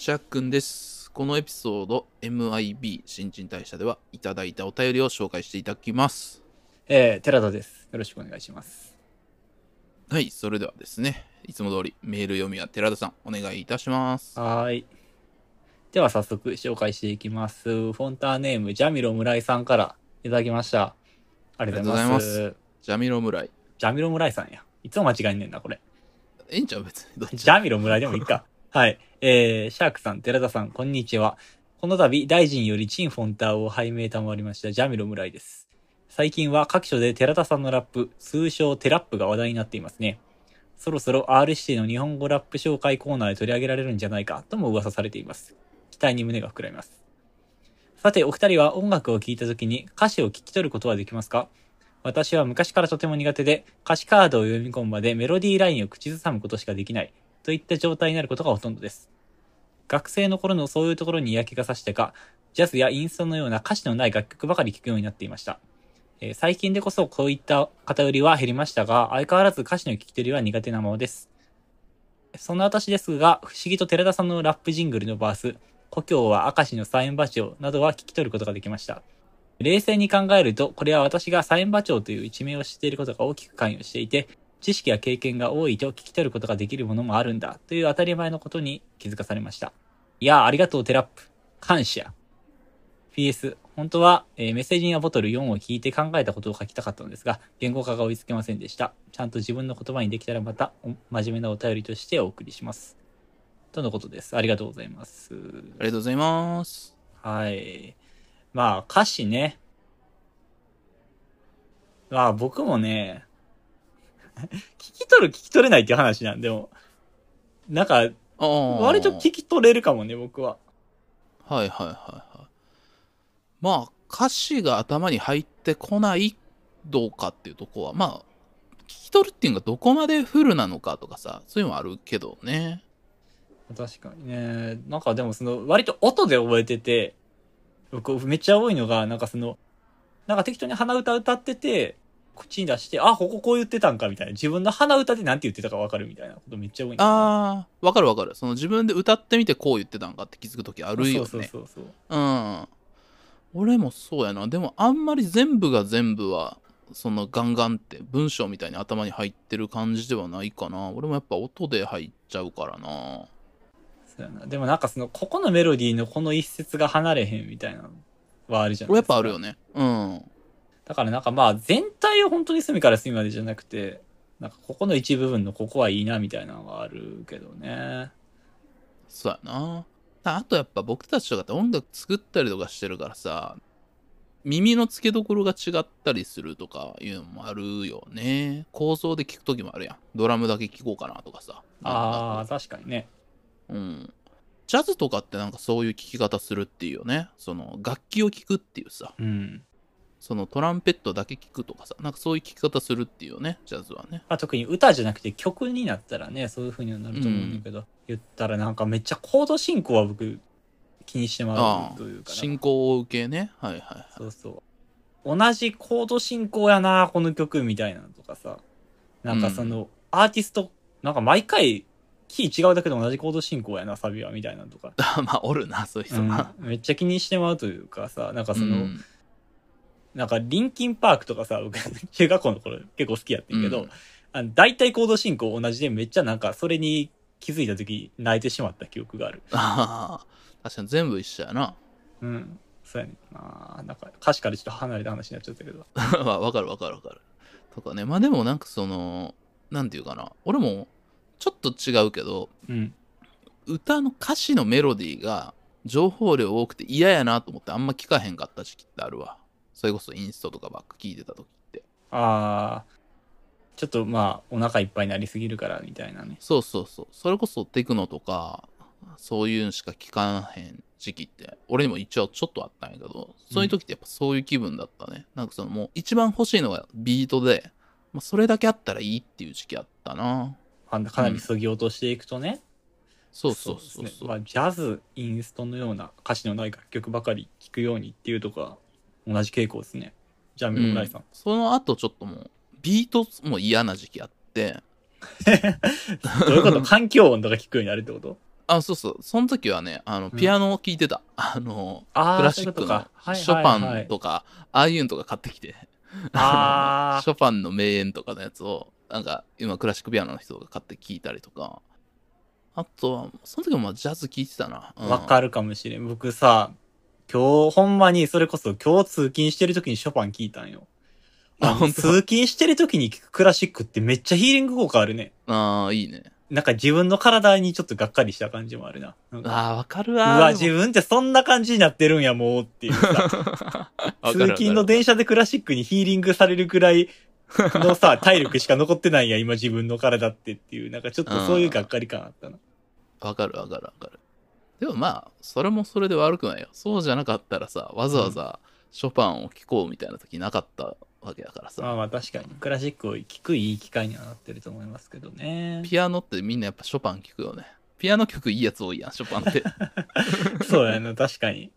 シャックンです。このエピソード MIB 新陳代謝ではいただいたお便りを紹介していただきます。えー、寺田です。よろしくお願いします。はい、それではですね、いつも通りメール読みは寺田さんお願いいたします。はーい。では早速紹介していきます。フォンターネーム、ジャミロ村井さんからいただきました。ありがとうございます。ジャミロ村井。ジャミロ村井さんや。いつも間違えんねんな、これ。ええんちゃう？別に。ジャミロ村井でもいいか。はい。えー、シャークさん、寺田さん、こんにちは。この度、大臣よりチンフォンターを拝命賜りました、ジャミロ村井です。最近は各所で寺田さんのラップ、通称テラップが話題になっていますね。そろそろ R 指定の日本語ラップ紹介コーナーで取り上げられるんじゃないかとも噂されています。期待に胸が膨らみます。さて、お二人は音楽を聴いた時に歌詞を聞き取ることはできますか？私は昔からとても苦手で、歌詞カードを読み込むまでメロディーラインを口ずさむことしかできない、といった状態になることがほとんどです。学生の頃のそういうところに嫌気がさしてか、ジャズやインストのような歌詞のない楽曲ばかり聴くようになっていました。えー最近でこそこういった偏りは減りましたが、相変わらず歌詞の聞き取りは苦手なままです。そんな私ですが、不思議と寺田さんのラップジングルのバース、故郷は明石のサイン馬町などは聞き取ることができました。冷静に考えると、これは私がサイン馬町という一名を知っていることが大きく関与していて、知識や経験が多いと聞き取ることができるものもあるんだという当たり前のことに気づかされました。いやあ、ありがとうテラップ。感謝。PS、本当は、えーメッセージやボトル4を聞いて考えたことを書きたかったのですが、言語化が追いつけませんでした。ちゃんと自分の言葉にできたらまた、お真面目なお便りとしてお送りします。とのことです。ありがとうございます。ありがとうございます。はい。まあ、歌詞ね。まあ、僕もね、聞き取る聞き取れないっていう話なんでも、なんか。割と聞き取れるかもね、僕は。はいはいはいはい。まあ、歌詞が頭に入ってこないどうかっていうとこは、まあ、聞き取るっていうのがどこまでフルなのかとかさ、そういうのもあるけどね。確かにね。なんかでもその、割と音で覚えてて、僕めっちゃ多いのが、なんかその、なんか適当に鼻歌歌ってて、口に出して、あ、こここう言ってたんかみたいな。自分の鼻歌で何て言ってたかわかるみたいなことめっちゃ多いああ、わかるわかる。その自分で歌ってみてこう言ってたんかって気づくときあるよね。そうそうそうそう。うん。俺もそうやな。でもあんまり全部が全部は、そのガンガンって文章みたいに頭に入ってる感じではないかな。俺もやっぱ音で入っちゃうからな。そうやな。でもなんかその、ここのメロディーのこの一節が離れへんみたいなのはあるじゃない俺やっですか。ぱあるよね。うん。だからなんかまあ全体を本当に隅から隅までじゃなくて、なんかここの一部分のここはいいなみたいなのがあるけどね。そうやな。あとやっぱ僕たちとかって音楽作ったりとかしてるからさ、耳の付けどころが違ったりするとかいうのもあるよね。構造で聞くときもあるやん。ドラムだけ聞こうかなとかさ。ああ、確かにね。うん。ジャズとかってなんかそういう聞き方するっていうよね。その楽器を聞くっていうさ。うん。そのトランペットだけ聞くとかさ。なんかそういう聞き方するっていうよね。ジャズはね。まあ、特に歌じゃなくて曲になったらね、そういう風にはなると思うんだけど、言ったらなんかめっちゃコード進行は僕気にしてまあうというかな進行を受けね。はいはいはい。そうそう。同じコード進行やな、この曲みたいなのとかさ。なんかその、アーティスト、なんか毎回、キー違うだけで同じコード進行やな、サビは、みたいなのとか。まあ、おるな、そういう人な。うんめっちゃ気にしてまうというかさ、なんかその、うんなんかリンキンパークとかさ、僕、中学校の頃結構好きやってんけど、うんあの大体コード進行同じでめっちゃなんかそれに気づいた時泣いてしまった記憶がある。ああ、確かに全部一緒やな。うん。そうやねんな。なんか歌詞からちょっと離れた話になっちゃったけど。まあわかるわかるわかる。とかね。まあでもなんかその、なんていうかな。俺もちょっと違うけど、うん。歌の歌詞のメロディーが情報量多くて嫌やなと思ってあんま聞かへんかった時期ってあるわ。それこそインストとかばっか聞いてた時って。あー、ちょっとまあお腹いっぱいになりすぎるからみたいなね。そうそうそう。それこそテクノとか、そういうのしか聞かへん時期って、俺にも一応ちょっとあったんやけど、そういう時ってやっぱそういう気分だったね。なんかそのもう一番欲しいのがビートで、まあ、それだけあったらいいっていう時期あったな。あかなりそぎ落としていくとね。そうそうそうそう。ですねまあ、ジャズ、インストのような歌詞のない楽曲ばかり聴くようにっていうとこは同じ傾向ですね。じゃあ、メロライさん。その後ちょっともう、ビートも嫌な時期あって、どういうこと？環境音とか聞くようになるってこと？あ、そうそう。その時はね、あの、んピアノを聴いてた。あの、あクラシックのショパンとか、ああいうのとか買ってきて、あー ショパンの名演とかのやつを、なんか、今、クラシックピアノの人が買って聴いたりとか、あとは、その時もまあジャズ聴いてたな。うんわかるかもしれん。僕さ、今日、ほんまに、それこそ今日通勤してる時にショパン聞いたんよ。あ通勤してる時に聞くクラシックってめっちゃヒーリング効果あるね。ああ、いいね。なんか自分の体にちょっとがっかりした感じもあるな。なんかああ、わかるうわ。わ、自分ってそんな感じになってるんや、もうっていうさ。通勤の電車でクラシックにヒーリングされるくらいのさ、体力しか残ってないんや、今自分の体ってっていう、なんかちょっとそういうがっかり感あったな。わかるわかるわかる。でもまあ、それもそれで悪くないよ。そうじゃなかったらさ、わざわざショパンを聴こうみたいな時なかったわけだからさ。まあまあ確かに、クラシックを聴くいい機会にはなってると思いますけどね。ピアノってみんなやっぱショパン聴くよね。ピアノ曲いいやつ多いやん、ショパンって。そうやな、確かに。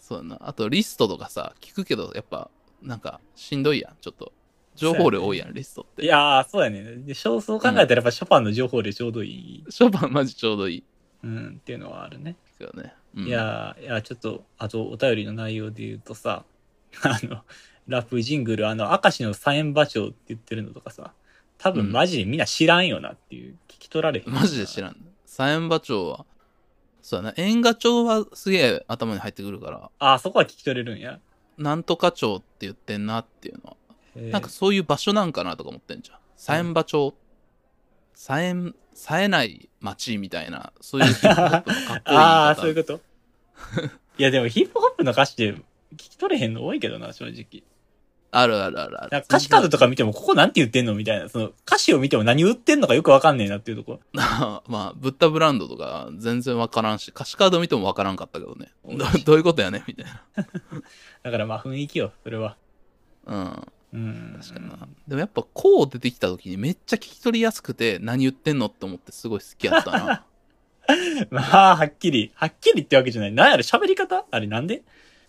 そうやな。あとリストとかさ、聞くけど、やっぱ、なんか、しんどいやん、ちょっと。情報量多いやん、リストって。いやー、そうやね。で、そうそう考えたらやっぱショパンの情報でちょうどいい、ショパンマジちょうどいい。うん、っていうのはあるね。ですよね。うんいやー、いや、ちょっと、あと、お便りの内容で言うとさ、あの、ラップジングル、あの、明石のサエンバ町って言ってるのとかさ、多分マジでみんな知らんよなっていう、聞き取られへん。マジで知らん。サエンバ町は、そうやな、縁画町はすげえ頭に入ってくるから、あー、そこは聞き取れるんや。なんとか町って言ってんなっていうのは、えーなんかそういう場所なんかなとか思ってんじゃん。サエンバ町、サエン、冴えない町みたいな、そういうヒップホップのかっこいい。ああ、そういうこと？いや、でもヒップホップの歌詞で聞き取れへんの多いけどな、正直。あるあるあるある。なんか歌詞カードとか見ても、ここなんて言ってんのみたいな。その、歌詞を見ても何言ってんのかよくわかんねえなっていうとこ ろ。まあ、ブッダブランドとか全然わからんし、歌詞カード見てもわからんかったけどね。どどういうことやねんみたい だからまあ雰囲気よ、それは。な。うん。うん。確かにな。でもやっぱこう出てきた時にめっちゃ聞き取りやすくて何言ってんのって思ってすごい好きやったな。まあ、はっきり、はっきりってわけじゃない。なんやろ、喋り方？あれなんで？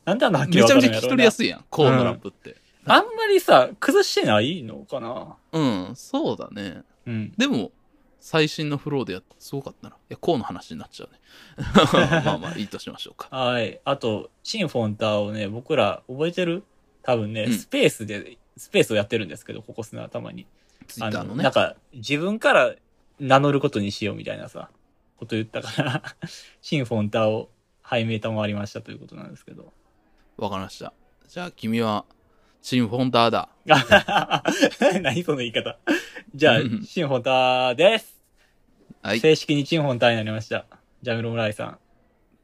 なんであんなはっきりめちゃめちゃ聞き取りや。すいやん。こうのラップって。あんまりさ、崩してないのかな？うん、そうだね。うん。でも、最新のフローでやってすごかったな。いや、こうの話になっちゃうね。まあまあ、いいとしましょうか。はい。あと、チンフォンターをね、僕ら覚えてる？多分ね、うんスペースで、スペースをやってるんですけど、ここすな頭に。ツイッターのねなん。か、自分から名乗ることにしようみたいなさ、こと言ったから、シンフォンターを拝命賜りましたということなんですけど。わかりました。じゃあ、君は、チンフォンターだ。何その言い方。じゃあうん、シンフォンターです。はい。正式にチンフォンターになりました。ジャミロムライさん。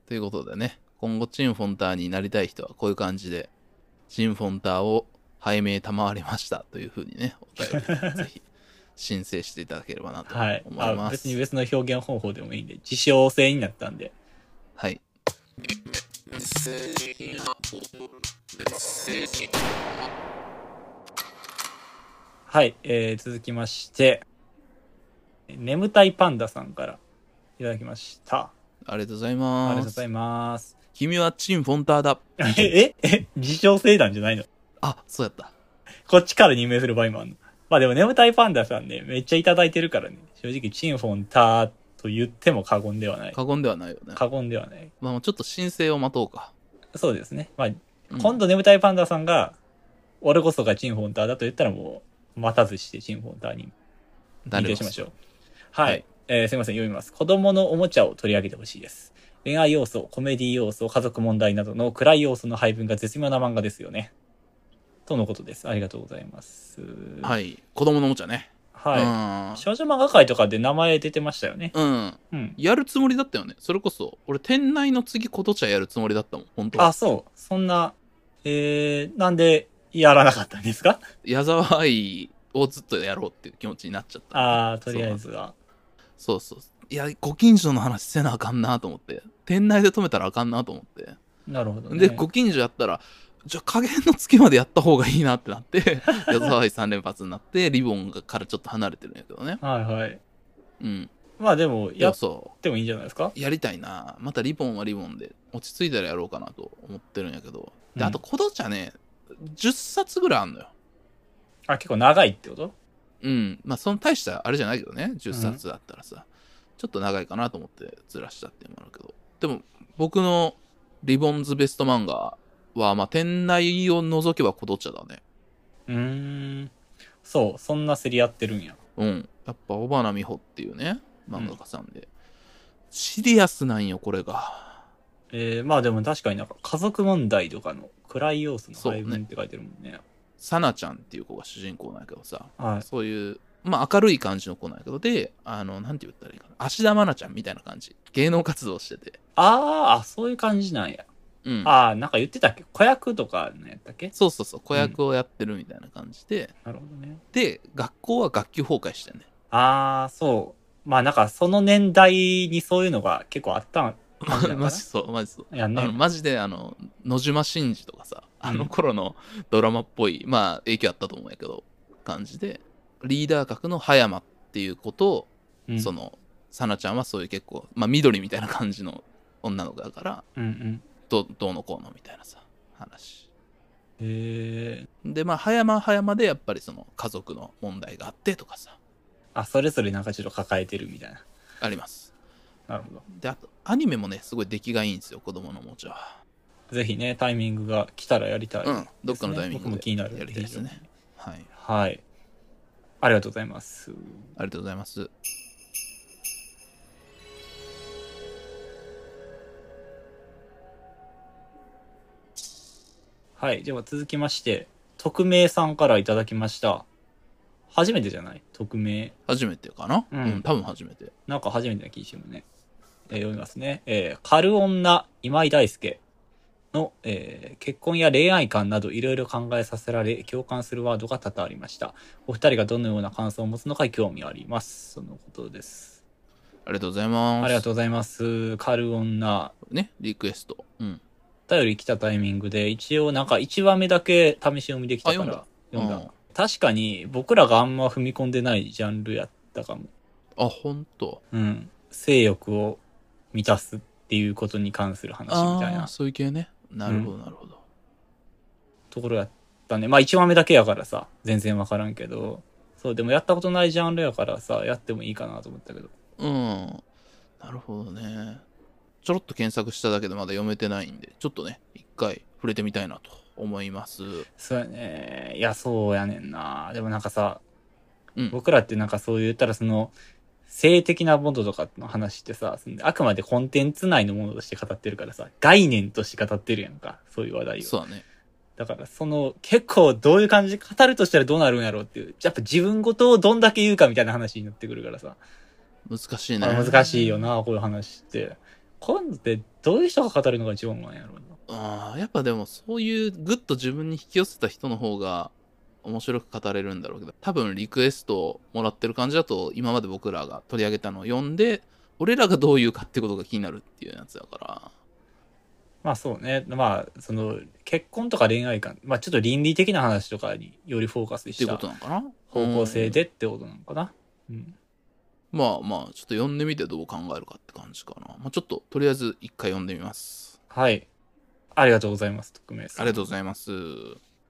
ということでね、今後チンフォンターになりたい人はこういう感じで、チンフォンターを拝命賜りましたというふうにね、お便りぜひ 申請していただければなとはい。思います。あ別に別の表現方法でもいいんで、自称制になったんで。はい。はい、えー、続きまして、眠たいパンダさんからいただきました。ありがとうございあります。がとうございます。君はチンフォンターだ。え、え、え、自称制なんじゃないの？あ、そうやった。こっちから任命する場合もあるの。まあでも眠たいパンダさんね、めっちゃいただいてるからね。正直、チンフォンターと言っても過言ではない。過言ではないよね。過言ではない。まあ、ちょっと申請を待とうか。そうですね。まあ、うん今度眠たいパンダさんが、俺こそがチンフォンターだと言ったらもう、待たずしてチンフォンターに認定しましょう。はい。はいえーすいません、読みます。子供のおもちゃを取り上げてほしいです。恋愛要素、コメディ要素、家族問題などの暗い要素の配分が絶妙な漫画ですよね。とのことです。ありがとうございます。はい。子供のおもちゃね。はい。少女漫画界とかで名前出てましたよね。うん。うん。うん。やるつもりだったよね。それこそ、俺、店内の次、ことちゃやるつもりだったもん、本当はあ、そう。そんな、えー、なんでやらなかったんですか？矢沢愛をずっとやろうっていう気持ちになっちゃった。あー、とりあえずは。そうそう。いや、ご近所の話せなあかんなと思って。店内で止めたらあかんなと思って。なるほど、ね。で、ご近所やったら、じゃあ加減の月までやった方がいいなってなって、矢沢愛3連発になって、リボンからちょっと離れてるんやけどね。はいはい。うん。まあでも、いやってもいいんじゃないですか？う。やりたいな。またリボンはリボンで、落ち着いたらやろうかなと思ってるんやけど。で、うんあと、コドチャね、10冊ぐらいあんのよ。あ、結構長いってこと？うん。まあ、その大したあれじゃないけどね。10冊だったらさ。ちょっと長いかなと思ってずらしたっていうのもあるけど。でも、僕のリボンズベスト漫画は、まあ、店内を除けばコドチャだね。うーん。そう、そんな競り合ってるんや。うん。やっぱ、小花美穂っていうね、漫画家さんで。シリアスなんよ、これが。えー、まあでも確かになんか家族問題とかの暗い要素のそうね配分って書いてるもんね。サナちゃんっていう子が主人公なんやけどさ、はい。そういう、まあ、明るい感じの子なんやけど、で、あの、なんて言ったらいいかな。芦田愛菜ちゃんみたいな感じ。芸能活動してて。あーあ、そういう感じなんや。うん。ああ、なんか言ってたっけ？子役とかのやったっけ？そうそうそう、子役をやってるみたいな感じで、なるほどね。で、学校は学級崩壊してんね。ああ、そう。まあなんかその年代にそういうのが結構あったん マジそう、マジそう。やんね。あのマジであの野島真司とかさあの頃のドラマっぽい、まあ影響あったと思うんやけど感じでリーダー格の葉山っていう子と、うんそのさなちゃんはそういう結構、まあ、緑みたいな感じの女の子だからうんうん。どどうのこうのみたいなさ話へえ。でまあ葉山は葉山でやっぱりその家族の問題があってとかさあ、それぞれなんかちょっと抱えてるみたいな。ありますなるほど。であとアニメもねすごい出来がいいんですよ子供のおもちゃはぜひね、タイミングが来たらやりたい、うんどっかのタイミングで僕も気になるやりたいですね。はいはい。ありがとうございます。ありがとうございますはい。では続きまして、匿名さんからいただきました。初めてじゃない？匿名。初めてかな？ううんん、多分初めてなんか初めてな気がしてるね。えー読みますね。えー、カル女今井大輔の、えー結婚や恋愛観などいろいろ考えさせられ、共感するワードが多々ありました。お二人がどのような感想を持つのか興味あります。そのことです。ありがとうございます。ありがとうございます。カル女。う。ね、リクエスト。うん。お便り来たタイミングで、一応なんか1話目だけ試し読みできたからあ読んだ。うん確かに僕らがあんま踏み込んでないジャンルやったかも。あ、ほんと。うん。性欲を満たすっていうことに関する話みたいなそういう系ね。なるほど、なるほど。ところやったね。まあ1話目だけやからさ、全然わからんけど。そう、でもやったことないジャンルやからさ、やってもいいかなと思ったけど。うん。なるほどね。ちょろっと検索しただけでまだ読めてないんで、ちょっとね、一回触れてみたいなと思います。そうやね。いや、そうやねんな。でもなんかさ、うん。僕らってなんかそう言ったらその、性的なものとかの話ってさ、あくまでコンテンツ内のものとして語ってるからさ、概念として語ってるやんか。そういう話題を。そうだね。だからその、結構どういう感じで語るとしたらどうなるんやろうっていう。やっぱ自分ごとをどんだけ言うかみたいな話になってくるからさ。難しいね。あ難しいよな、こういう話って。こういうのってどういう人が語るのが一番なんやろうな。ああ、やっぱでもそういうグッと自分に引き寄せた人の方が面白く語れるんだろうけど、多分リクエストをもらってる感じだと、今まで僕らが取り上げたのを読んで、俺らがどういうかってことが気になるっていうやつだから。まあそうね。まあ、その、結婚とか恋愛観、まあちょっと倫理的な話とかによりフォーカスした方向性うんでってことなのかな。うん。まあまあ、ちょっと読んでみてどう考えるかって感じかな。まあ、ちょっと、とりあえず一回読んでみます。はい。ありがとうございます、匿名さん。ありがとうございます。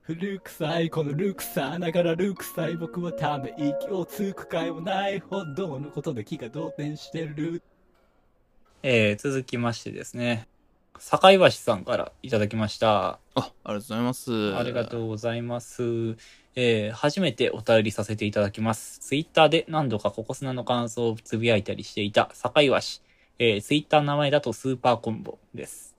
古臭いこのルクさながらルクさい僕はため息をつく会もないほどのことで気が動転してるえー、続きましてですね。坂井橋さんからいただきました。あ、ありがとうございます。ありがとうございます。えー、初めてお便りさせていただきます。ツイッターで何度かココスナの感想をつぶやいたりしていた坂井橋。えー、ツイッターの名前だとスーパーコンボです。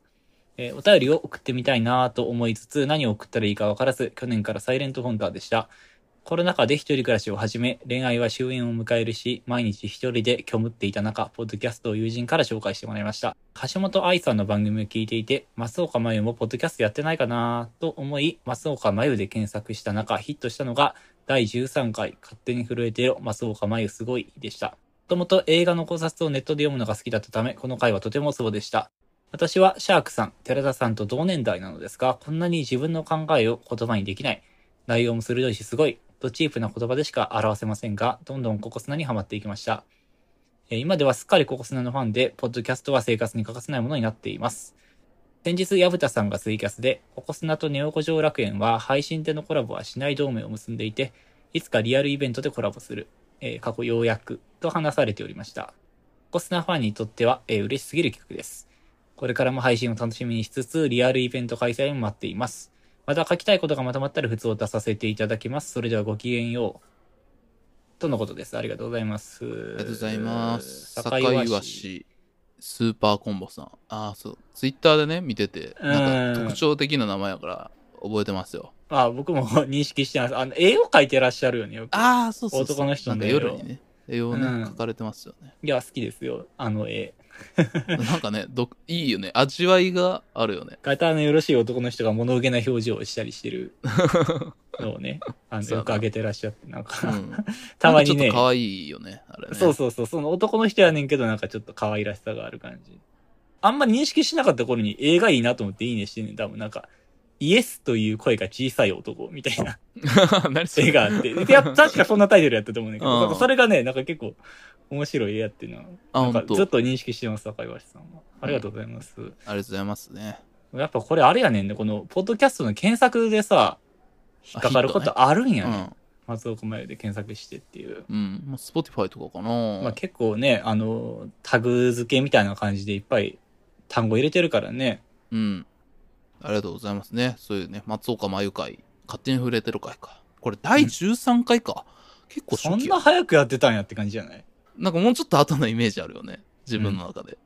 えー、お便りを送ってみたいなと思いつつ何を送ったらいいかわからず、去年からサイレントフォンダーでした。コロナ禍で一人暮らしを始め、恋愛は終焉を迎えるし、毎日一人で虚無っていた中、ポッドキャストを友人から紹介してもらいました。橋本愛さんの番組を聞いていて、松岡真優もポッドキャストやってないかなと思い、松岡真優で検索した中、ヒットしたのが、第13回、勝手に震えてよ、松岡真優すごいでした。もともと映画の考察をネットで読むのが好きだったため、この回はとてもツボでした。私はシャークさん、寺田さんと同年代なのですが、こんなに自分の考えを言葉にできない。内容も鋭いしすごい。とチープな言葉でしか表せませんが、どんどんココスナにはまっていきました。えー今ではすっかりココスナのファンで、ポッドキャストは生活に欠かせないものになっています。先日、矢蓋さんがツイキャスで、ココスナとネオ五条楽園は配信でのコラボはしない同盟を結んでいて、いつかリアルイベントでコラボする、えー過去ようやく、と話されておりました。コスナファンにとっては、えー嬉しすぎる企画です。これからも配信を楽しみにしつつ、リアルイベント開催も待っています。また書きたいことがまとまったら普通を出させていただきます。それではごきげんよう。とのことです。ありがとうございます。ありがとうございます。境坂岩市。スーパーコンボさん。ああ、そう。ツイッターでね、見てて、なんか特徴的な名前やから覚えてますよ。ああ、僕も認識してます。あの、絵を描いてらっしゃるよね。よくああ、そうそうそう。男の人のなんか絵を夜にね、絵をね、うん描かれてますよね。いや、好きですよ。あの絵。なんかね、どいいよね。味わいがあるよね。方のよろしい男の人が物憂げな表情をしたりしてる のをね、あの、よく上げてらっしゃって、なんうか、ん。たまにねちょっと、可愛いよね、あれね。そうそうそう、その男の人やねんけど、なんかちょっと可愛らしさがある感じ。あんまり認識しなかった頃に映画いいなと思っていいねしてんねん。多分なんか、イエスという声が小さい男みたいな何それ絵があって。確かそんなタイトルやったと思うねんだけど、うんそれがね、なんか結構面白い絵やっていうのは、あ、なんか本当。ずっと認識してます、坂岩さんは。ありがとうございます。ありがとうございますね。やっぱこれあれやねんね、この、ポッドキャストの検索でさ、引っかかることあるんやね。うん。松岡真優で検索してっていう。うん。まあ、Spotify とかかな。まあ結構ね、あの、タグ付けみたいな感じでいっぱい単語入れてるからね。うん。ありがとうございますね。そういうね、松岡真由会、勝手に触れてる会か。これ第13回か。結構そ初期やんな早くやってたんやって感じじゃない？なんかもうちょっと後のイメージあるよね。自分の中で。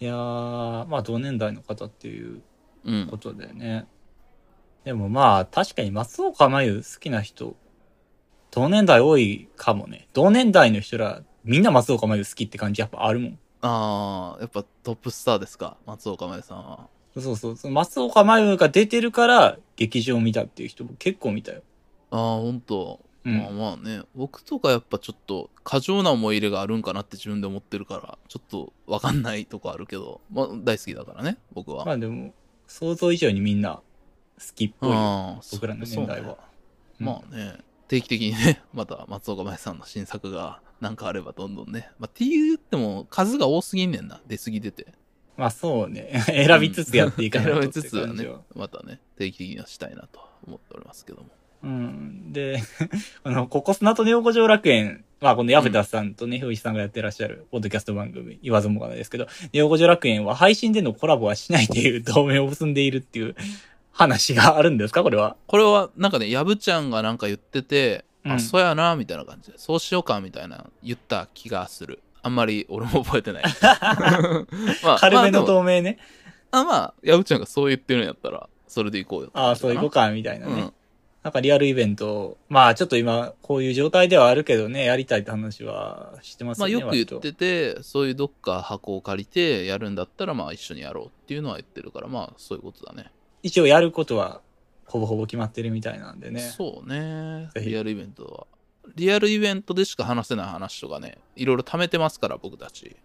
いやー、まあ同年代の方っていううんこ。とだよね。でもまあ確かに松岡真優好きな人、同年代多いかもね。同年代の人ら、みんな松岡真優好きって感じやっぱあるもん。ああ、やっぱトップスターですか？松岡真由さんは。そうそうそう。松岡真優が出てるから、劇場を見たっていう人も結構見たよ。ああ、ほんと。うんまあまあね、僕とかやっぱちょっと過剰な思い入れがあるんかなって自分で思ってるから、ちょっとわかんないとこあるけど、まあ大好きだからね、僕は。まあでも、想像以上にみんな好きっぽい僕らの年代は。まあね、定期的にね、また松岡茉優さんの新作がなんかあればどんどんね。まあ、って言っても数が多すぎんねんな。出過ぎてて。まあそうね。選びつつやっていかないと選ってびつつはねまたね、定期的にはしたいなと思っておりますけども。うん。で、あの、ココスナとネオ五条楽園、まあこのヤフタさんとね、ひょいしさんがやってらっしゃる、ポッドキャスト番組、言わずもがなですけど、ネオ五条楽園は配信でのコラボはしないっていう同盟を結んでいるっていう話があるんですか？これは。これはなんかね、やぶちゃんがなんか言ってて、あ、うんそうやな、みたいな感じで、そうしようか、みたいな言った気がする。あんまり俺も覚えてない。まあ軽めの同盟ね。あ、まあ、やぶちゃんがそう言ってるんやったら、それで行こうよ。ああ、そういうことか、みたいなね。うん。なんかリアルイベントを、まあちょっと今、こういう状態ではあるけどね、やりたいって話はしてますまあ、よく言ってて、そういうどっか箱を借りてやるんだったら、まあ一緒にやろうっていうのは言ってるから、まあそういうことだね。一応やることは、ほぼほぼ決まってるみたいなんでね。そうね。リアルイベントは。リアルイベントでしか話せない話とかね、いろいろ貯めてますから、僕たち。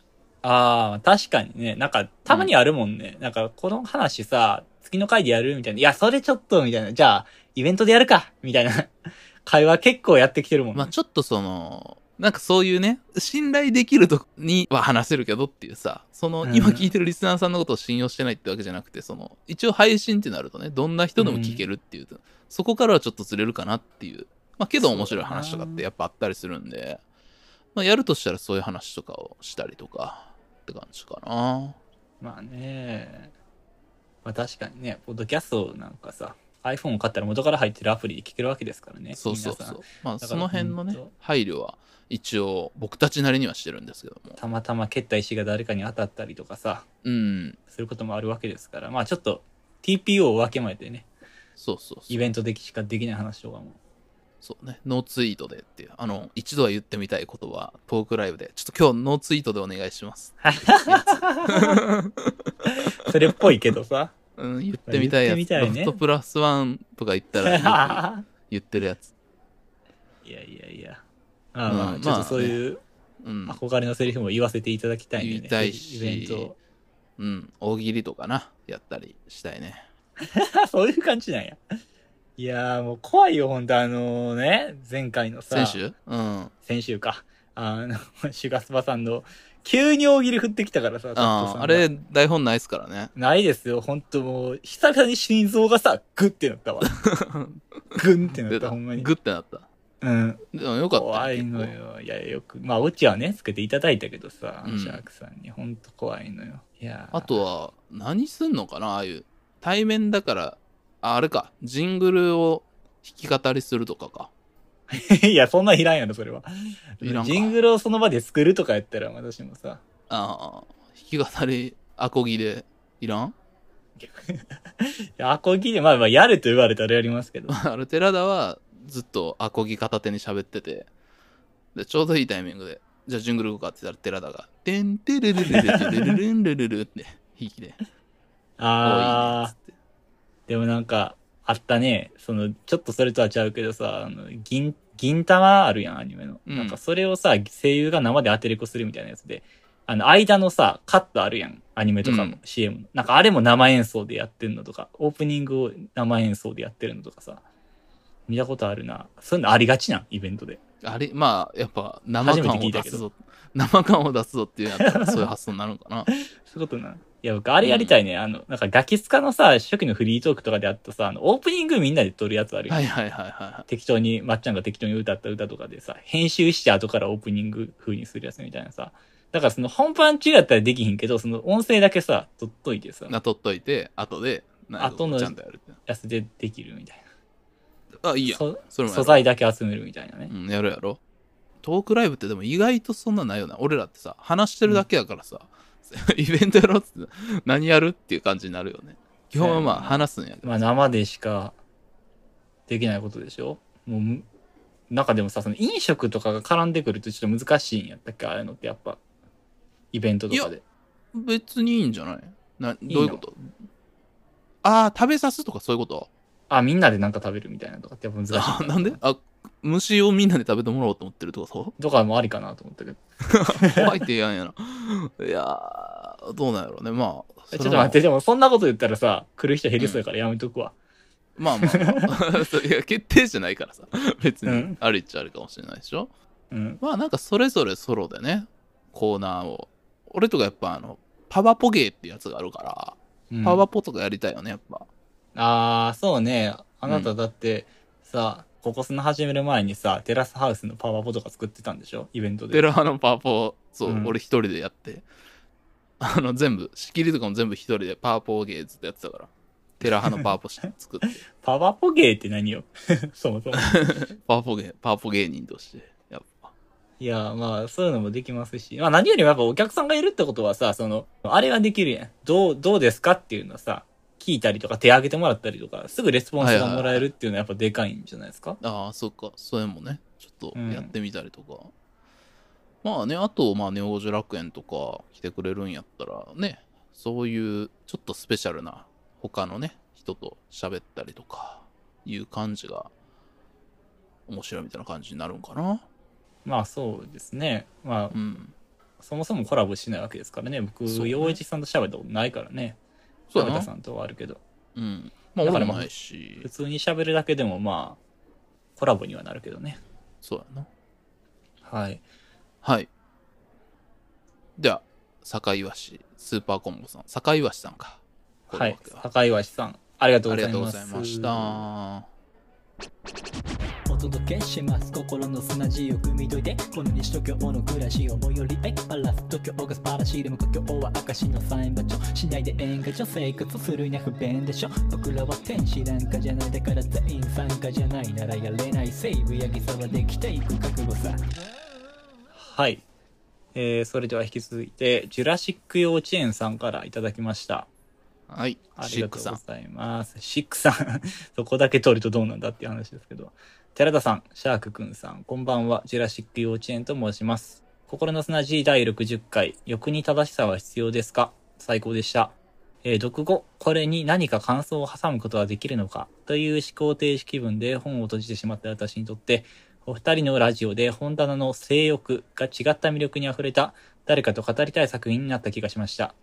ああ、確かにね。なんか、たまにあるもんね。なんか、この話さ、次の回でやるみたいな。いや、それちょっと、みたいな。じゃあ、イベントでやるかみたいな。会話結構やってきてるもんね。まあちょっとその、なんかそういうね、信頼できるとこには話せるけどっていうさ、その、うん今聞いてるリスナーさんのことを信用してないってわけじゃなくて、その、一応配信ってなるとね、どんな人でも聞けるっていう、そこからはちょっとずれるかなっていう。まあけど面白い話とかってやっぱあったりするんで、まあやるとしたらそういう話とかをしたりとかって感じかな。まあね。まあ確かにね、ポッドキャストなんかさ、iPhone を買ったら元から入ってるアプリで聞けるわけですからね。そうそうそう。まあその辺のね配慮は一応僕たちなりにはしてるんですけども。たまたま蹴った石が誰かに当たったりとかさ、うん。することもあるわけですから、まあちょっと TPO を分けまえてね、そうそうそう。イベントでしかできない話とかも。そうね、ノーツイートでっていう、あの、一度は言ってみたいことは、トークライブで、ちょっと今日ノーツイートでお願いします。それっぽいけどさ。うん、言ってみたいやつ。言ってみたいねロフトプラスワンとか言ったら 言ってるやつ。いやいやいや。まあまあ、うんちょっとそういううん。憧れのセリフも言わせていただきたいんでね。言いたいしイベント。うん、大喜利とかな、やったりしたいね。そういう感じなんや。いやーもう怖いよ、ほんとあのね、前回のさ、選手うん。先週か。あの、シュガスバさんの、急に大喜利振ってきたからさ、ああ、あれ、台本ないっすからね。ないですよ、ほんともう、久々に心臓がさ、グッてなったわ。グンってなった。ほんまに。グッてなった。うん。でもよかったね怖いのよ。いや、よく、まあ、オチはね、つけていただいたけどさ、うんシャークさんに。ほんと怖いのよ。いやーあとは、何すんのかなああいう。対面だから、ああれか、ジングルを弾き語りするとかか。いや、そんなんいらんやろ、それは。ジングルをその場で作るとかやったら、私もさ。ああ、弾き語り、アコギで、いらん？アコギで、まあまあ、やると言われたらやりますけど。あの、寺田は、ずっとアコギ片手に喋ってて、で、ちょうどいいタイミングで、じゃあジングル行こうかって言ったら寺田が、てんてるるるるるるるんるるるって弾きで。ああ、でもなんか、あったね。その、ちょっとそれとはちゃうけどさ、あの、銀銀玉あるやん、アニメの。うんなんか、それをさ、声優が生で当てれこするみたいなやつで、あの、間のさ、カットあるやん。アニメとかも、うん CM の。なんか、あれも生演奏でやってんのとか、オープニングを生演奏でやってるのとかさ、見たことあるな。そういうのありがちなん、イベントで。あれ、まあ、やっぱ生初め感て聞いたけどを出すぞ。生感を出すぞっていうやったら、そういう発想になるんかな。そういうことな。いや、僕、あれやりたいね。あの、なんか、ガキスカのさ、初期のフリートークとかであったさ、あの、オープニングみんなで撮るやつあるやん。はいはいはいは適当に、まっちゃんが適当に歌った歌とかでさ、編集して後からオープニング風にするやつみたいなさ。だからその本番中やったらできひんけど、その音声だけさ、撮っといてさい。、なっとっといて、後で、な後のちゃんとやつでできるみたいあ、いいな。やん。そそれも素材だけ集めるみたいなね。うん、やるやろ。トークライブってでも意外とそんなないよな。俺らってさ、話してるだけやからさ、イベントやろうっつって何やるっていう感じになるよね。基本はまあ話すんやけど。まあ生でしかできないことでしょ？もうむ、なんかでもさ、その飲食とかが絡んでくるとちょっと難しいんやったっけ？ああいうのってやっぱ、イベントとかで。別にいいんじゃない？などういうこと？ああ、食べさすとかそういうこと？あ、みんなでなんか食べるみたいなとかってやっぱ難しいあなんで？あ、虫をみんなで食べてもらおうと思ってるってこととかもありかなと思ったけど。怖いって嫌んやな。いやー、どうなんやろうね。まあ、ちょっと待って、でもそんなこと言ったらさ、来る人減りそうやからやめとくわ。まあまあまあ いや、決定じゃないからさ。別にうん、あるっちゃあるかもしれないでしょ。うん。まあなんかそれぞれソロでね、コーナーを。俺とかやっぱあの、パワポゲーってやつがあるから、うんパワポとかやりたいよね、やっぱ。ああ、そうね。あなただって、さ、ココスの始める前にさ、テラスハウスのパワポとか作ってたんでしょ？イベントで。テラハのパワポ、そう、うん俺一人でやって。あの、全部、仕切りとかも全部一人でパワポゲーずっとやってたから。テラハのパワポし作って。パワポゲーって何よ？そもそも。パワポゲー、パワポ芸人として。やっぱ。いや、まあ、そういうのもできますし。まあ、何よりもやっぱお客さんがいるってことはさ、その、あれができるやん。どう、どうですかっていうのをさ、聞いたりとか手挙げてもらったりとか、すぐレスポンスがもらえるっていうのはやっぱでかいんじゃないですか、ああ、そっか。それもね、ちょっとうんやってみたりとか。まあね、あと、まあ、ネオジュ楽園とか来てくれるんやったらね、そういうちょっとスペシャルな他のね、人と喋ったりとかいう感じが面白いみたいな感じになるんかな。まあそうですね。まあ、うん。そもそもコラボしないわけですからね。僕、そうね洋一さんと喋ったことないからね。そう。田さんとはあるけど。うん。まあ、俺もないし普、通に喋るだけでもまあ、コラボにはなるけどね。そうやな。はい。はい。では、坂井橋、スーパーコンボさん、坂井橋さんか。こはい坂岩さん、ありがとうありございます。がとうございました。お届けします心の砂地を汲み解いてこの西東京の暮らしを最寄りへバラす東京が素晴らしいでも故郷は証のサイン場所しないで演歌上生活するには不便でしょ僕らは天使なんかじゃないだから全員参加じゃないならやれない西武八木沢できていく覚悟さはい。えー、それでは引き続いて、ジュラシック幼稚園さんからいただきました。はい。ありがシックさん。とうございます。シックさん。そこだけ取るとどうなんだっていう話ですけど。寺田さん、シャークくんさん、こんばんは。ジュラシック幼稚園と申します。心の砂地第60回、欲に正しさは必要ですか？最高でした。えー読後、これに何か感想を挟むことはできるのか？という思考停止気分で本を閉じてしまった私にとって、お二人のラジオで本棚の性欲が違った魅力に溢れた誰かと語りたい作品になった気がしました。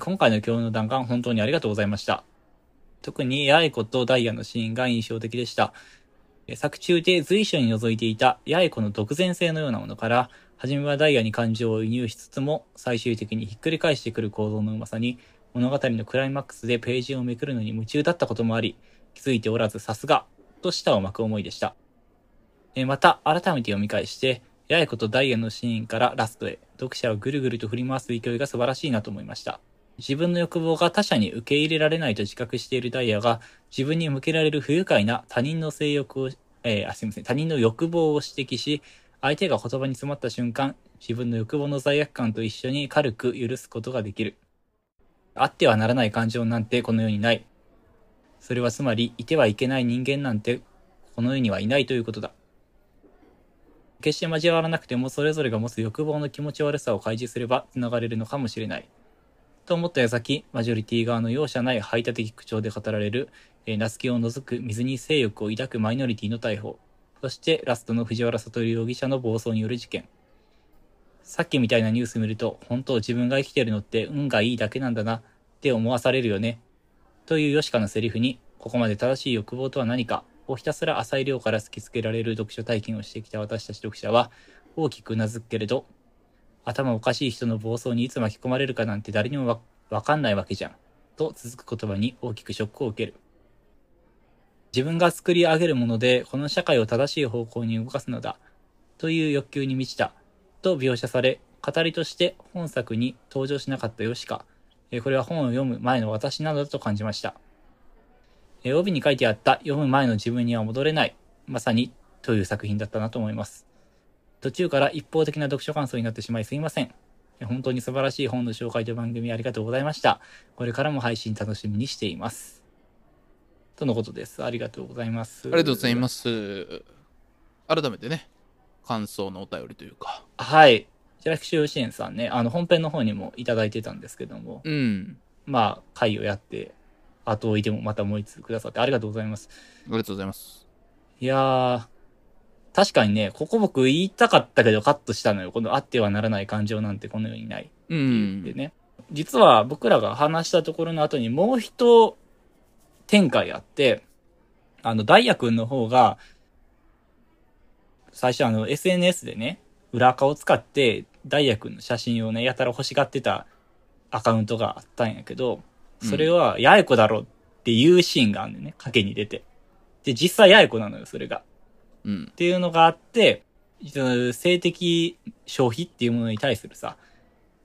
今回の今日の弾丸本当にありがとうございました。特に八重子とダイヤのシーンが印象的でした。作中で随所に覗いていた八重子の独善性のようなものから、初めはダイヤに感情を移入しつつも、最終的にひっくり返してくる構造のうまさに、物語のクライマックスでページをめくるのに夢中だったこともあり、気づいておらずさすが、と舌を巻く思いでした。また、改めて読み返して、八重子とダイヤのシーンからラストへ、読者をぐるぐると振り回す勢いが素晴らしいなと思いました。自分の欲望が他者に受け入れられないと自覚しているダイヤが、自分に向けられる不愉快な他人の性欲を、えーあ、すいません、他人の欲望を指摘し、相手が言葉に詰まった瞬間、自分の欲望の罪悪感と一緒に軽く許すことができる。あってはならない感情なんてこの世にない。それはつまり、いてはいけない人間なんてこの世にはいないということだ。決して交わらなくてもそれぞれが持つ欲望の気持ち悪さを開示すれば繋がれるのかもしれない。と思った矢先、マジョリティ側の容赦ない排他的口調で語られる、えー、ナスケを除く水に性欲を抱くマイノリティの逮捕。そしてラストの藤原悟容疑者の暴走による事件。さっきみたいなニュース見ると、本当自分が生きてるのって運がいいだけなんだなって思わされるよね。というヨシカのセリフに、ここまで正しい欲望とは何かをひたすら浅い量から突きつけられる読書体験をしてきた私たち読者は、大きくうなずくけれど、頭おかしい人の暴走にいつ巻き込まれるかなんて誰にもわわかんないわけじゃん。と続く言葉に大きくショックを受ける。自分が作り上げるもので、この社会を正しい方向に動かすのだ。という欲求に満ちた。と描写され、語りとして本作に登場しなかったヨシカ。えーこれは本を読む前の私なのだと感じました。帯に書いてあった読む前の自分には戻れない。まさにという作品だったなと思います。途中から一方的な読書感想になってしまいすいません。えー本当に素晴らしい本の紹介と番組ありがとうございました。これからも配信楽しみにしています。とのことです。ありがとうございます。。ありがとうございますす。改めてね、感想のお便りというか。はい。ジャラクシュ支援さんね、あの本編の方にもいただいてたんですけども、うん。まあ、会をやって、後追いでもまたもう一つくださってありがとうございます。ありがとうございます。いやー、確かにね、ここ僕言いたかったけどカットしたのよ。このあってはならない感情なんてこの世にない。うでん。ね。実は僕らが話したところの後にもう一展開あって、あの、ダイヤ君の方が、最初あの、SNS でね、裏垢を使って、ダイヤ君の写真をね、やたら欲しがってたアカウントがあったんやけど、それは、八重子だろっていうシーンがあるんだよね、賭けに出て。で、実際八重子なのよ、それが。うんっ。ていうのがあって、性的消費っていうものに対するさ、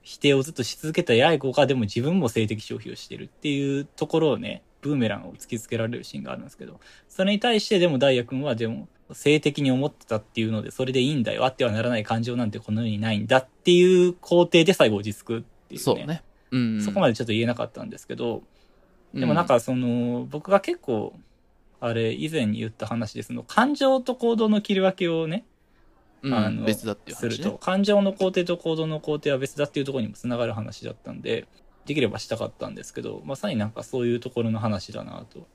否定をずっとし続けた八重子がでも自分も性的消費をしてるっていうところをね、ブーメランを突きつけられるシーンがあるんですけど、それに対してでもダイヤ君はでも性的に思ってたっていうので、それでいいんだよ。あってはならない感情なんてこの世にないんだっていう工程で最後落ち着くっていうね。そうね。うん。そこまでちょっと言えなかったんですけど、でもなんかその、僕が結構、あれ、以前に言った話で、その、感情と行動の切り分けをね、うん、あの別だっていう話、すると、ね。感情の工程と行動の工程は別だっていうところにもつながる話だったんで、できればしたかったんですけど、まさになんかそういうところの話だなと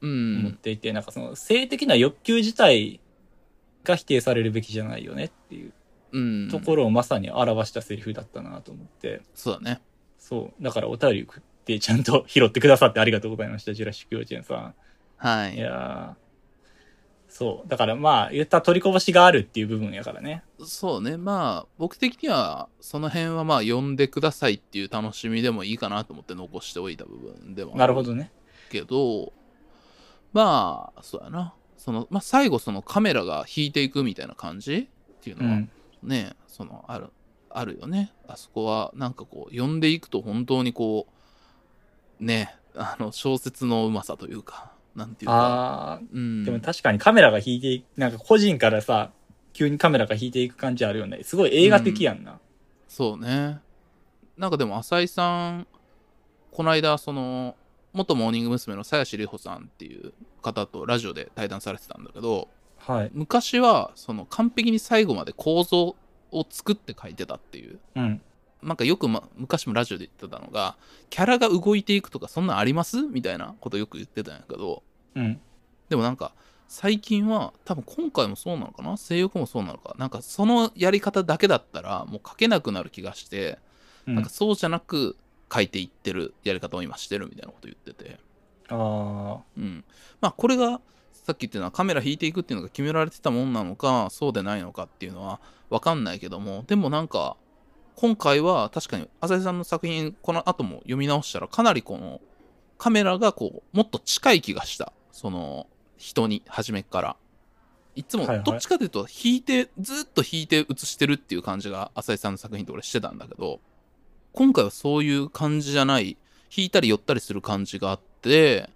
う思っん。ていて、なんかその、性的な欲求自体が否定されるべきじゃないよねっていううん。ところをまさに表したセリフだったなと思って、そうだね。そう、だからお便り送ってちゃんと拾ってくださってありがとうございました、ジュラシック幼稚園さん。はいい。やーそう。だからまあ、言った取りこぼしがあるっていう部分やからね。そうね。まあ、僕的には、その辺はまあ、読んでくださいっていう楽しみでもいいかなと思って残しておいた部分でもなるほどね。けど、まあ、そうやな。その、まあ、最後、そのカメラが引いていくみたいな感じっていうのは、うん。ね、その、ある、あるよね。あそこは、なんかこう、読んでいくと本当にこう、ね、あの、小説のうまさというか、なんていうか、ああ、うん。でも確かにカメラが引いていく、なんか個人からさ、急にカメラが引いていく感じあるよね。すごい映画的やんな。そうね。なんかでも、浅井さん、この間、その、元モーニング娘。の鞘師里穂さんっていう方とラジオで対談されてたんだけど、はい。昔は、その、完璧に最後まで構造を作って書いてたっていう。うん。なんかよく、ま、昔もラジオで言ってたのが、キャラが動いていくとか、そんなんあります？みたいなことよく言ってたんやけど、うん。でもなんか、最近は、多分今回もそうなのかな？性欲もそうなのか？なんかそのやり方だけだったら、もう書けなくなる気がして、うん、なんかそうじゃなく書いていってるやり方を今してるみたいなこと言ってて。あうん。まあこれが、さっき言ったのはカメラ引いていくっていうのが決められてたもんなのか、そうでないのかっていうのはわかんないけども、でもなんか、今回は確かに浅井さんの作品、この後も読み直したらかなりこのカメラがこう、もっと近い気がした。その、人に、初めっから。いつもはいはい。どっちかというと引いて、ずっと引いて映してるっていう感じが浅井さんの作品って俺してたんだけど今回はそういう感じじゃない引いたり寄ったりする感じがあって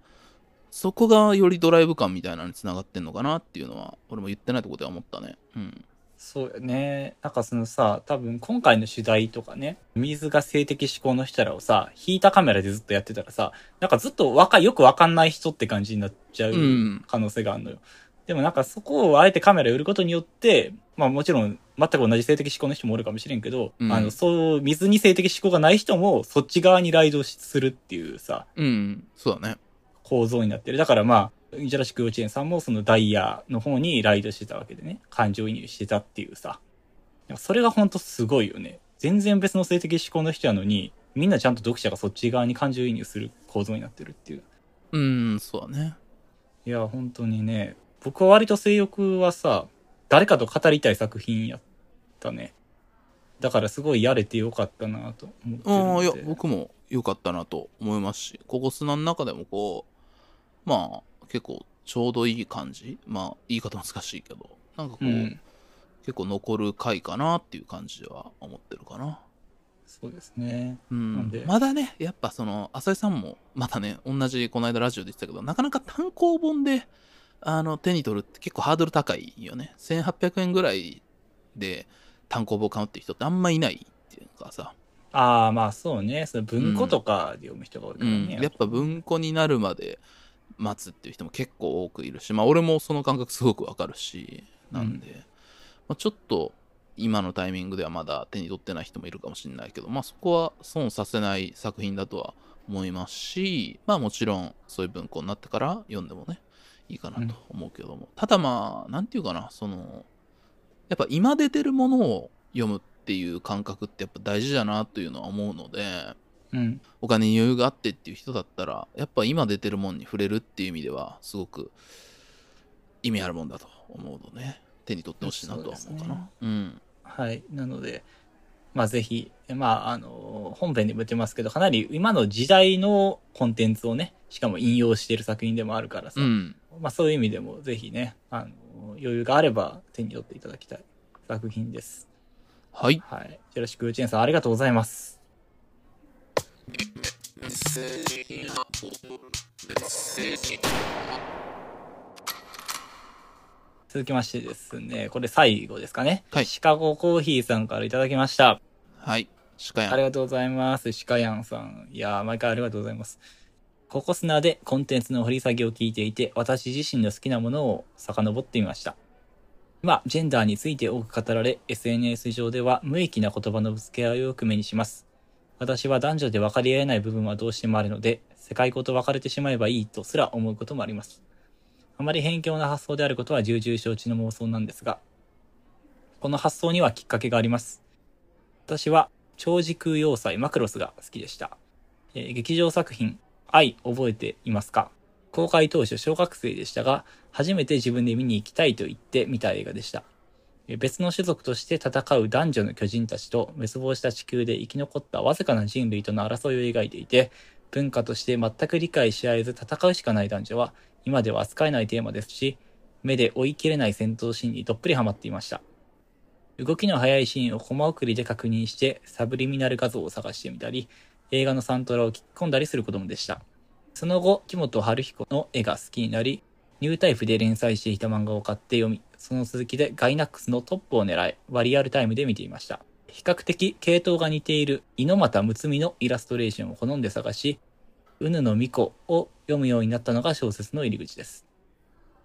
そこがよりドライブ感みたいなのにつながってんのかなっていうのは俺も言ってないとこでは思ったね。うんそうよね。なんかそのさ、多分今回の取材とかね、水が性的思考の人らをさ、引いたカメラでずっとやってたらさ、なんかずっとわか、よくわかんない人って感じになっちゃううん可能性があるのよ。でもなんかそこをあえてカメラ売ることによって、まあもちろん全く同じ性的思考の人もおるかもしれんけど、うんあの、そう、水に性的思考がない人もそっち側にライドするっていうさ、うんそうだね構造になってる。だからまあ、ジュラシック幼稚園さんもそのダイヤの方にライドしてたわけでね、感情移入してたっていうさ。それがほんとすごいよね。全然別の性的思考の人やのに、みんなちゃんと読者がそっち側に感情移入する構造になってるっていう。うんそうだねいや、本当にね、僕は割と性欲はさ、誰かと語りたい作品やったね。だからすごいやれてよかったなと思ってるああい。や僕も良かったなと思いますしここ砂の中でもこうまあ結構ちょうどいい感じ？まあ言い方難しいけどなんかこう、うん。結構残る回かなっていう感じでは思ってるかなそうですね。うんまだねやっぱその浅井さんもまたね同じこの間ラジオで言ってたけどなかなか単行本であの手に取るって結構ハードル高いよね1800円ぐらいで単行本を買うって人ってあんまいないっていうかさああ、まあそうね。その文庫とかで読む人が多いからうん、ね。やっぱ文庫になるまで待つっていう人も結構多くいるし、まあ俺もその感覚すごくわかるし、なんで、まあ、ちょっと今のタイミングではまだ手に取ってない人もいるかもしれないけど、まあそこは損させない作品だとは思いますし、まあもちろんそういう文庫になってから読んでもね、いいかなと思うけども、ただまあ、なんていうかな、その、やっぱ今出てるものを読むっていう感覚ってやっぱ大事だなというのは思うので、うん。お金に余裕があってっていう人だったら、やっぱ今出てるもんに触れるっていう意味では、すごく意味あるもんだと思うので、手に取ってほしいなとは思うかな。そうねうん。はい。なので、まあぜひ、まああの、本編でも言ってますけど、かなり今の時代のコンテンツをね、しかも引用している作品でもあるからさ、うん。まあそういう意味でもぜひね、あの、余裕があれば手に取っていただきたい作品です。はい。はい。よろしく、チェーンさんありがとうございます。続きましてですね、これ最後ですかね。はいシカゴコーヒーさんからいただきました。はい。鹿やん。ありがとうございます。シカヤンさん。いやー、毎回ありがとうございます。ココスナでコンテンツの掘り下げを聞いていて、私自身の好きなものを遡ってみました。今、ジェンダーについて多く語られ、SNS 上では無益な言葉のぶつけ合いをよく目にします。私は男女で分かり合えない部分はどうしてもあるので、世界ごと別れてしまえばいいとすら思うこともあります。あまり偏境な発想であることは重々承知の妄想なんですが、この発想にはきっかけがあります。私は超時空要塞マクロスが好きでした。えー劇場作品、愛覚えていますか？公開当初小学生でしたが、初めて自分で見に行きたいと言って見た映画でした。別の種族として戦う男女の巨人たちと滅亡した地球で生き残ったわずかな人類との争いを描いていて、文化として全く理解し合えず戦うしかない男女は、今では扱えないテーマですし、目で追い切れない戦闘シーンにどっぷりハマっていました。動きの速いシーンをコマ送りで確認してサブリミナル画像を探してみたり、映画のサントラを聞き込んだりすることもでした。その後、木本春彦の絵が好きになり、ニュータイプで連載していた漫画を買って読み、その続きでガイナックスのトップを狙い、ワリアルタイムで見ていました。比較的系統が似ている猪俣睦美のイラストレーションを好んで探し、うぬの巫女を読むようになったのが小説の入り口です。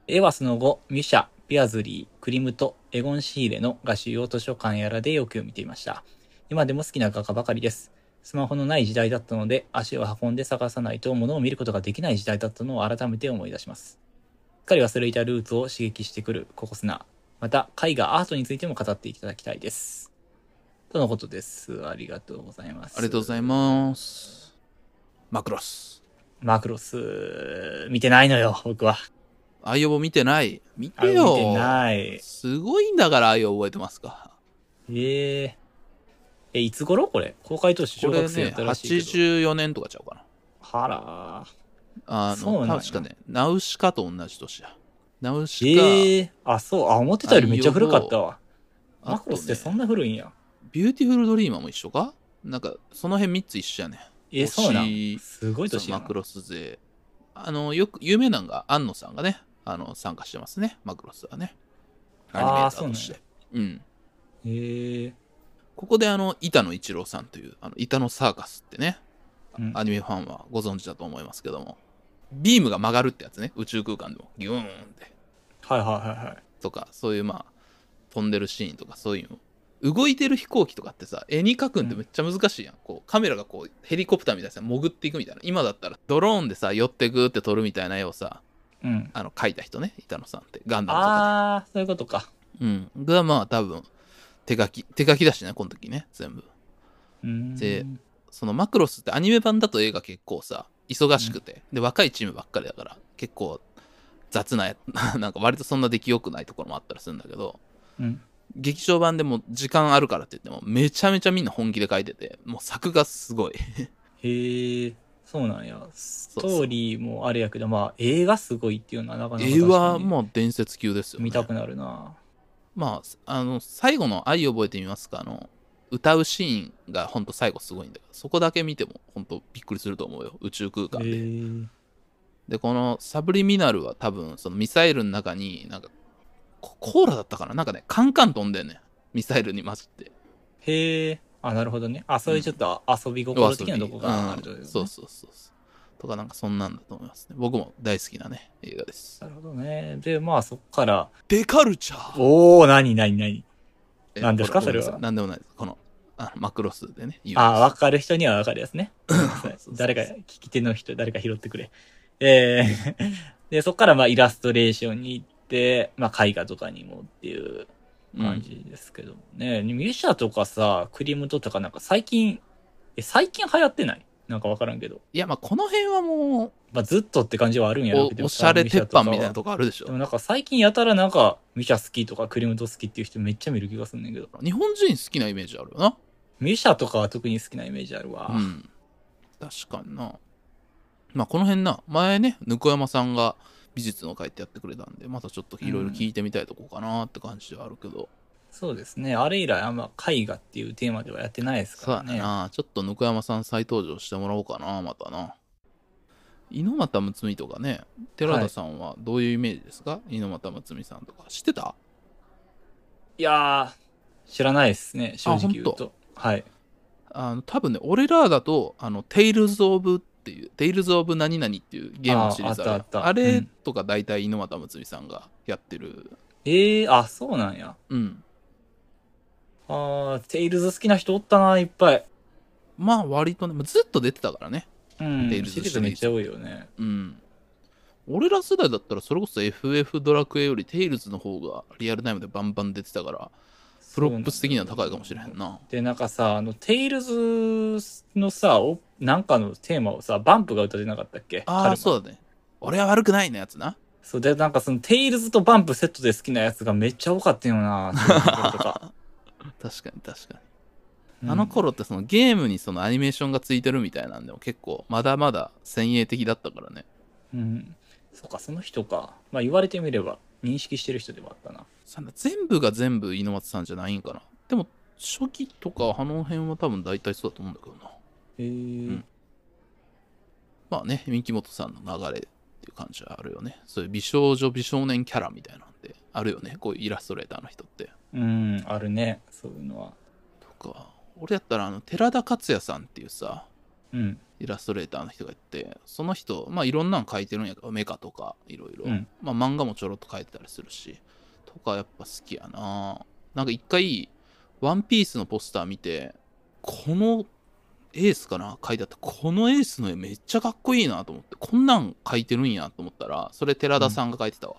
絵はその後、ミュシャ、ビアズリー、クリムト、エゴン・シーレの画集用図書館やらでよく見ていました。今でも好きな画家ばかりです。スマホのない時代だったので、足を運んで探さないと物を見ることができない時代だったのを改めて思い出します。すっかり忘れたルーツを刺激してくるココスナ。また、絵画、アートについても語っていただきたいです。とのことです。ありがとうございます。ありがとうございます。マクロス。マクロス、見てないのよ、僕は。アイオボ見てない？見てよ。てない。すごいんだから、アイオボ覚えてますか。えええ、いつ頃これ？公開当初小学生やったらしいけど。84年とかちゃうかな。はらあの、そうなんや確かね、ナウシカと同じ年や。ナウシカ、ええあ、そう。あ、思ってたよりめっちゃ古かったわ。あマクロスってそんな古いんや。ビューティフルドリーマーも一緒か？なんか、その辺3つ一緒やね。えー、そうなん？すごい年やマクロス勢。あの、よく、有名なのが、庵野さんがね、あの、参加してますね。マクロスはね。アニメーターとして。うん。へえここであの、板野一郎さんという、あの、板野サーカスってね、うんアニメファンはご存知だと思いますけども、ビームが曲がるってやつね、宇宙空間でも、ギューンって。はいはいはいはい。とか、そういうまあ、飛んでるシーンとか、そういうの。動いてる飛行機とかってさ、絵に描くんってめっちゃ難しいやん。こう、カメラがこう、ヘリコプターみたいなさ、潜っていくみたいな。今だったら、ドローンでさ、寄ってぐーって撮るみたいな絵をさ、うん。あの、描いた人ね、板野さんって、ガンダムとかああ、そういうことか。で。うん。が、まあ、多分、手書き、手書きだしね、この時ね、全部。うーん。でそのマクロスってアニメ版だと映画結構さ、忙しくて、で、若いチームばっかりだから、結構雑なや、なんか割とそんな出来良くないところもあったりするんだけど、うん。劇場版でも時間あるからって言っても、めちゃめちゃみんな本気で書いてて、もう作がすごい。へえ、そうなんや。ストーリーもあれやけど、まあ、映画すごいっていうのはなかなか絵は確かにもう伝説級ですよ、ね。見たくなるな。まあ、あの、最後の愛覚えてみますか、あの、歌うシーンがほんと最後すごいんだけど、そこだけ見てもほんとびっくりすると思うよ、宇宙空間へで。え。で、このサブリミナルは多分、そのミサイルの中に、なんか、ココーラだったかな？なんかね、カンカン飛んでんねん。ミサイルに混じって。へえ。あ、なるほどね。あ、そういうちょっと遊び心的なとこがあるという、ねうんそうそうそうそう。とかなんかそんなんだと思いますね。僕も大好きなね、映画です。なるほどね。で、まあそっから、デカルチャーおー、なになになにえ何ですか？それはなんでもないです。この、あマクロスでね、言うあ、わかる人にはわかるやつね。誰か、聞き手の人、誰か拾ってくれ。えー、で、そっからまあイラストレーションに行って、まあ絵画とかにもっていう感じですけどもね。ミシャとかさ、クリムトとかなんか最近、え、最近流行ってない？なんかわからんけど。いや、まあこの辺はもまあずっとって感じはあるんやろうけう、どおおしゃれ鉄板みたいなととこあるでしょ。でもなんか最近やたらなんか、ミシャ好きとかクリムト好きっていう人めっちゃ見る気がすんねんけど。日本人好きなイメージあるよな。ミシャとかは特に好きなイメージあるわ。うん。確かにな。まあこの辺な、前ね、ぬこ山さんが美術の会ってやってくれたんで、またちょっといろいろ聞いてみたいとこかなって感じではあるけど、そうですね。あれ以来あんま絵画っていうテーマではやってないですそうからね。だな。ちょっとぬこ山さん再登場してもらおうかな、またな。猪俣睦美とかね、寺田さんはどういうイメージですか、いのまたむつみさんとか。知ってた？いやー、知らないですね。正直言うと。はい。あの、多分ね、俺らだと、あの、テイルズ・オブっていう、テイルズ・オブ何々っていうゲームのシリーズあるああったあれうんとか大体いのまたむつみさんがやってる。ええー、あ、そうなんや。うん。あー、テイルズ好きな人おったな、いっぱい。まあ割とね、まあずっと出てたからね。うん。テイルズシリーズめっちゃ多いよね。うん。俺ら世代だったらそれこそ FF ドラクエよりテイルズの方がリアルタイムでバンバン出てたから、プロップス的には高いかもしれへんな。で、なんかさ、あの、テイルズのさ、おなんかのテーマをさ、バンプが歌ってなかったっけ？ああ、そうだね。俺は悪くないのやつな。そうで、なんかその、テイルズとバンプセットで好きなやつがめっちゃ多かったよな、か。確かに確かに。うんあの頃ってそのゲームにそのアニメーションがついてるみたいなんでも結構まだまだ先鋭的だったからね。うん。そうか、その人か。まあ言われてみれば、認識してる人ではあったな。さ全部が全部猪俣さんじゃないんかな。でも初期とかあの辺は多分大体そうだと思うんだけどな。へえーんまあね、三木本さんの流れっていう感じはあるよね。そういう美少女美少年キャラみたいなんであるよね。こういうイラストレーターの人って。うん、あるね、そういうのは。とか、俺やったらあの寺田克也さんっていうさ、うん。イラストレーターの人がいて、その人、まあいろんなの描いてるんやけど、メカとかいろいろ。うんまあ漫画もちょろっと描いてたりするし、とかやっぱ好きやななんか一回、ワンピースのポスター見て、このエースかな書いてあった。このエースの絵めっちゃかっこいいなと思って、こんなん描いてるんやと思ったら、それ寺田さんが描いてたわ。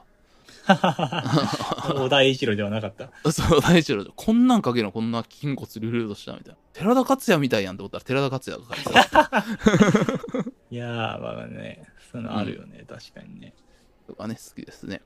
小田栄一郎ではなかった。そう、大丈夫。こんなん描けるのこんな筋骨隆々としたみたいな。寺田克也みたいやんと思ったら寺田克也が描いてた。いやー、まあね、そのあるよね、確かにね。とかね、好きですね。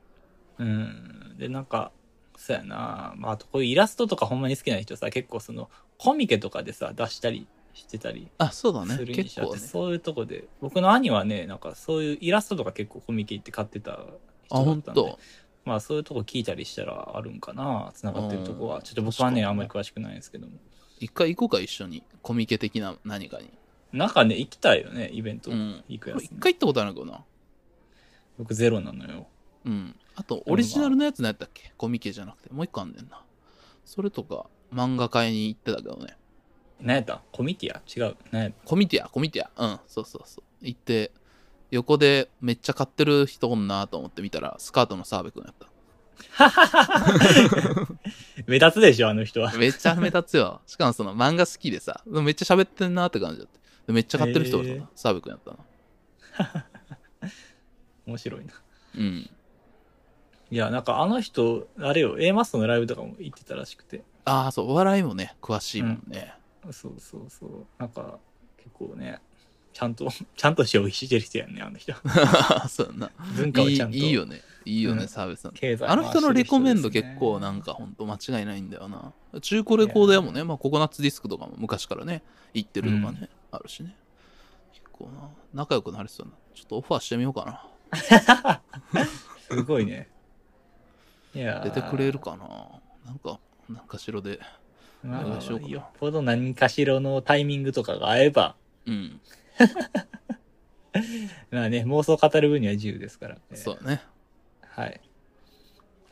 うん。で、なんか、そうやなまあ、あとこういうイラストとかほんまに好きな人さ、結構その、コミケとかでさ、出したりしてたりあ、そうだねす。るに結しちゃって、構ね。そういうとこで、僕の兄はね、なんかそういうイラストとか結構コミケ行って買ってたあ、人だったんで、と。まあそういうとこ聞いたりしたらあるんかな繋がってるとこは。うんちょっと僕はね、あんまり詳しくないんですけども。一回行こうか、一緒に。コミケ的な何かに。なんかね、行きたいよね、イベント。うん。行くやつ、これ一ね。回行ったことあるけどな。僕ゼロなのよ。うん。あと、オリジナルのやつ何やったっけ？コミケじゃなくて、もう一個あんねんな。それとか、漫画会に行ってたけどね。何やった？コミティア？違う。何やった？コミティア、コミティア？うん、そうそうそう。行って、横でめっちゃ買ってる人おんなと思って見たら、スカートの澤部くんやった。目立つでしょ、あの人は。めっちゃ目立つよ。しかもその漫画好きでさ、めっちゃ喋ってんなって感じだって。でめっちゃ買ってる人おるへーから、澤部くんやったな。面白いな。うん。いや、なんかあの人、あれよ、A マストのライブとかも行ってたらしくて。ああ、そう、お笑いもね、詳しいもんね。そうそうそう。なんか、結構ね、ちゃんと、ちゃんと消費してる人やんね、あの人。そうやな。文化をいいちゃんと。いいよね。いいよね、うん澤部さん。経済あの人のレコメンド結構ななんかほんと間違いないんだよな。中古レコード屋もね、まあココナッツディスクとかも昔からね、行ってるとかね、あるしね。結構な、仲良くなれてたな。ちょっとオファーしてみようかな。すごいね。いやー出てくれるかな？なんか、なんかしろで。まあお願いしようかなよっぽど何かしらのタイミングとかが合えば、うん。まあね、妄想語る分には自由ですから。そうね。はい。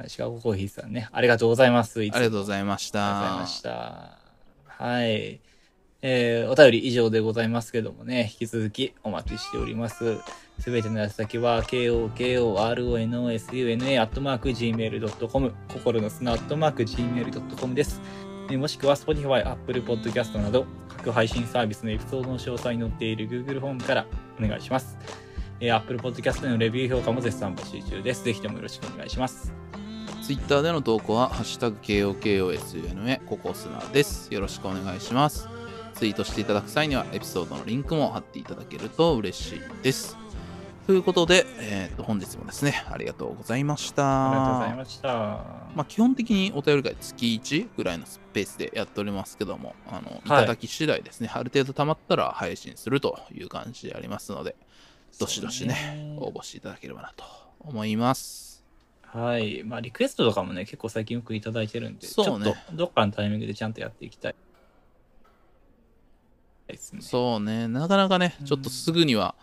シカゴコーヒーさんね、ありがとうございます。ありがとうございましありがとうございたま。した。はい。えー、お便り以上でございますけどもね、引き続きお待ちしております。すべてのやつ先は、KOKORONOSUNA アットマーク Gmail.com、心の砂アットマーク Gmail.com です。もしくは Spotify、Apple Podcast など、各配信サービスのエピソードの詳細に載っている Google フォームからお願いします。えー、Apple Podcast のレビュー評価も絶賛募集中です。ぜひともよろしくお願いします。ツイッターでの投稿は、ハッシュタグ KOKOSUNA ココスナです。よろしくお願いします。ツイートしていただく際には、エピソードのリンクも貼っていただけると嬉しいです。ということで、えーと本日もですね、ありがとうございました。ありがとうございました。まあ、基本的にお便り会月1ぐらいのスペースでやっておりますけども、あのいただき次第ですね、ある程度溜まったら配信するという感じでありますので、どしどしね、応募していただければなと思います。はい。まあ、リクエストとかもね、結構最近よくいただいてるんで、そうねちょっと、どっかのタイミングでちゃんとやっていきたい。ですね。そうね、なかなかねう、んちょっとすぐには、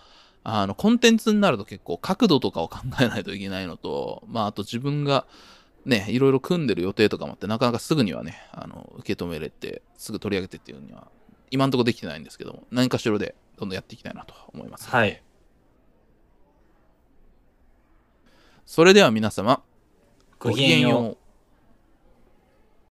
あの、コンテンツになると結構角度とかを考えないといけないのと、まあ、あと自分がね、いろいろ組んでる予定とかもあって、なかなかすぐにはね、あの、受け止めれて、すぐ取り上げてっていうには、今んところできてないんですけども、何かしらでどんどんやっていきたいなと思います。はい。それでは皆様、ごきげんよう。う。